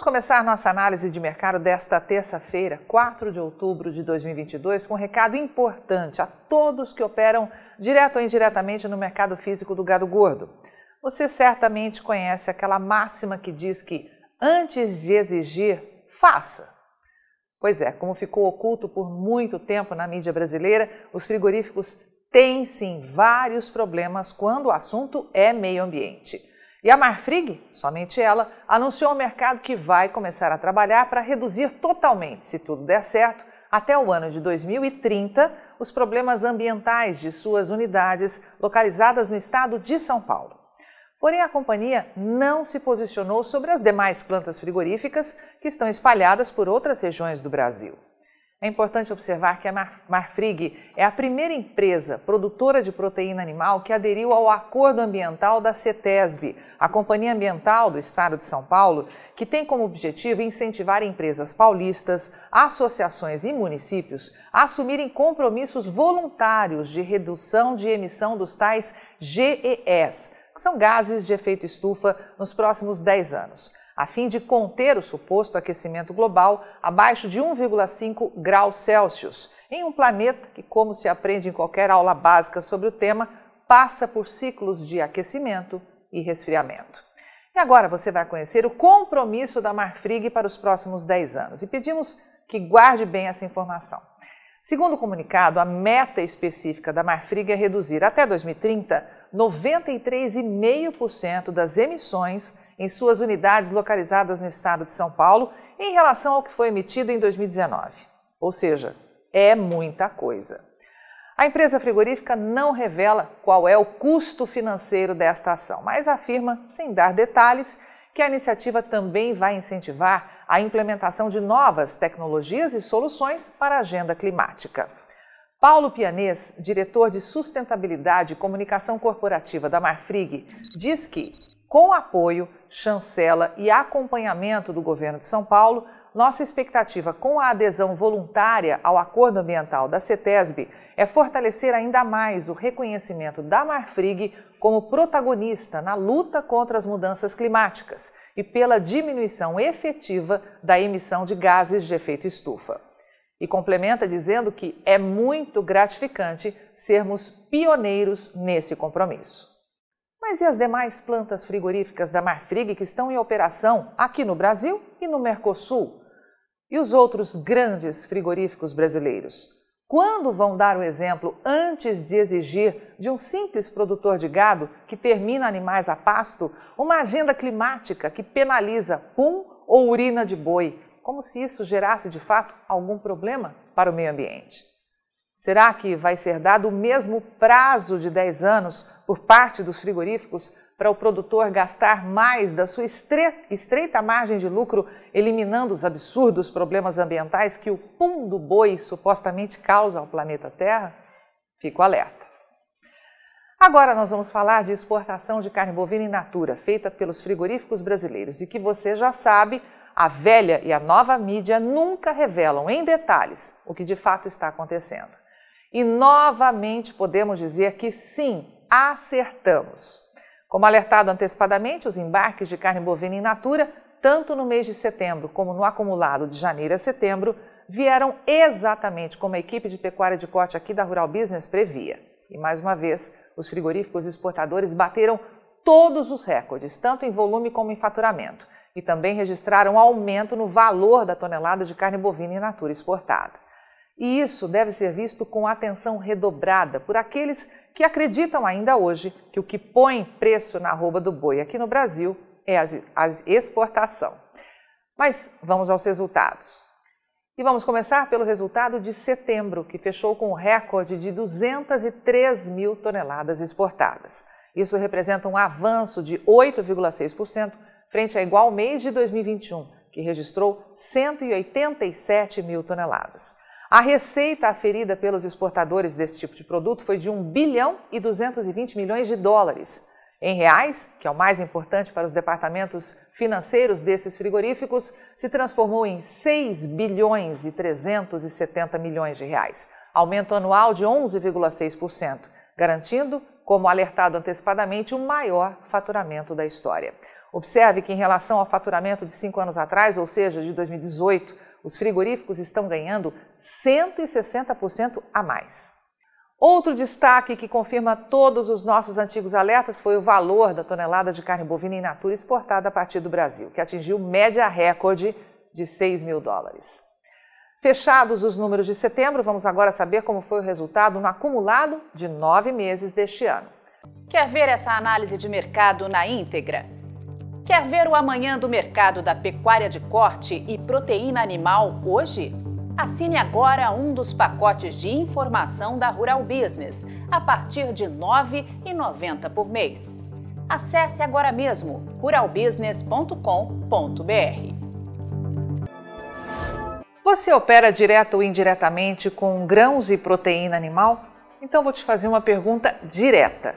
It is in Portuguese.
Vamos começar nossa análise de mercado desta terça-feira, 4 de outubro de 2022, com um recado importante a todos que operam direto ou indiretamente no mercado físico do gado gordo. Você certamente conhece aquela máxima que diz que antes de exigir, faça. Pois é, como ficou oculto por muito tempo na mídia brasileira, os frigoríficos têm sim vários problemas quando o assunto é meio ambiente. E a Marfrig, somente ela, anunciou ao mercado que vai começar a trabalhar para reduzir totalmente, se tudo der certo, até o ano de 2030, os problemas ambientais de suas unidades localizadas no estado de São Paulo. Porém, a companhia não se posicionou sobre as demais plantas frigoríficas que estão espalhadas por outras regiões do Brasil. É importante observar que a Marfrig é a primeira empresa produtora de proteína animal que aderiu ao Acordo Ambiental da CETESB, a Companhia Ambiental do Estado de São Paulo, que tem como objetivo incentivar empresas paulistas, associações e municípios a assumirem compromissos voluntários de redução de emissão dos tais GES, que são gases de efeito estufa, nos próximos 10 anos a fim de conter o suposto aquecimento global abaixo de 1,5 graus Celsius, em um planeta que, como se aprende em qualquer aula básica sobre o tema, passa por ciclos de aquecimento e resfriamento. E agora você vai conhecer o compromisso da Marfrig para os próximos 10 anos e pedimos que guarde bem essa informação. Segundo o comunicado, a meta específica da Marfrig é reduzir até 2030 93,5% das emissões em suas unidades localizadas no estado de São Paulo em relação ao que foi emitido em 2019. Ou seja, é muita coisa. A empresa frigorífica não revela qual é o custo financeiro desta ação, mas afirma, sem dar detalhes, que a iniciativa também vai incentivar a implementação de novas tecnologias e soluções para a agenda climática. Paulo Pianês, diretor de sustentabilidade e comunicação corporativa da Marfrig, diz que com apoio, chancela e acompanhamento do governo de São Paulo, nossa expectativa com a adesão voluntária ao Acordo Ambiental da CETESB é fortalecer ainda mais o reconhecimento da Marfrig como protagonista na luta contra as mudanças climáticas e pela diminuição efetiva da emissão de gases de efeito estufa. E complementa dizendo que é muito gratificante sermos pioneiros nesse compromisso. Mas e as demais plantas frigoríficas da Marfrig que estão em operação aqui no Brasil e no Mercosul? E os outros grandes frigoríficos brasileiros? Quando vão dar o exemplo antes de exigir de um simples produtor de gado que termina animais a pasto uma agenda climática que penaliza pum ou urina de boi, como se isso gerasse de fato algum problema para o meio ambiente? Será que vai ser dado o mesmo prazo de 10 anos por parte dos frigoríficos para o produtor gastar mais da sua estreita margem de lucro, eliminando os absurdos problemas ambientais que o pum do boi supostamente causa ao planeta Terra? Fico alerta. Agora nós vamos falar de exportação de carne bovina in natura, feita pelos frigoríficos brasileiros e que você já sabe, a velha e a nova mídia nunca revelam em detalhes o que de fato está acontecendo. E novamente podemos dizer que sim, acertamos. Como alertado antecipadamente, os embarques de carne bovina in natura, tanto no mês de setembro como no acumulado de janeiro a setembro, vieram exatamente como a equipe de pecuária de corte aqui da Rural Business previa. E mais uma vez, os frigoríficos exportadores bateram todos os recordes, tanto em volume como em faturamento, e também registraram aumento no valor da tonelada de carne bovina in natura exportada. E isso deve ser visto com atenção redobrada por aqueles que acreditam ainda hoje que o que põe preço na arroba do boi aqui no Brasil é a, exportação. Mas vamos aos resultados. E vamos começar pelo resultado de setembro, que fechou com um recorde de 203 mil toneladas exportadas. Isso representa um avanço de 8,6% frente a igual mês de 2021 que registrou 187 mil toneladas. A receita aferida pelos exportadores desse tipo de produto foi de 1 bilhão e 220 milhões de dólares. Em reais, que é o mais importante para os departamentos financeiros desses frigoríficos, se transformou em 6 bilhões e 370 milhões de reais, aumento anual de 11,6%, garantindo, como alertado antecipadamente, o maior faturamento da história. Observe que, em relação ao faturamento de cinco anos atrás, ou seja, de 2018, os frigoríficos estão ganhando 160% a mais. Outro destaque que confirma todos os nossos antigos alertas foi o valor da tonelada de carne bovina in natura exportada a partir do Brasil, que atingiu média recorde de 6 mil dólares. Fechados os números de setembro, vamos agora saber como foi o resultado no acumulado de nove meses deste ano. Quer ver essa análise de mercado na íntegra? Quer ver o amanhã do mercado da pecuária de corte e proteína animal hoje? Assine agora um dos pacotes de informação da Rural Business, a partir de R$ 9,90 por mês. Acesse agora mesmo ruralbusiness.com.br. Você opera direto ou indiretamente com grãos e proteína animal? Então vou te fazer uma pergunta direta.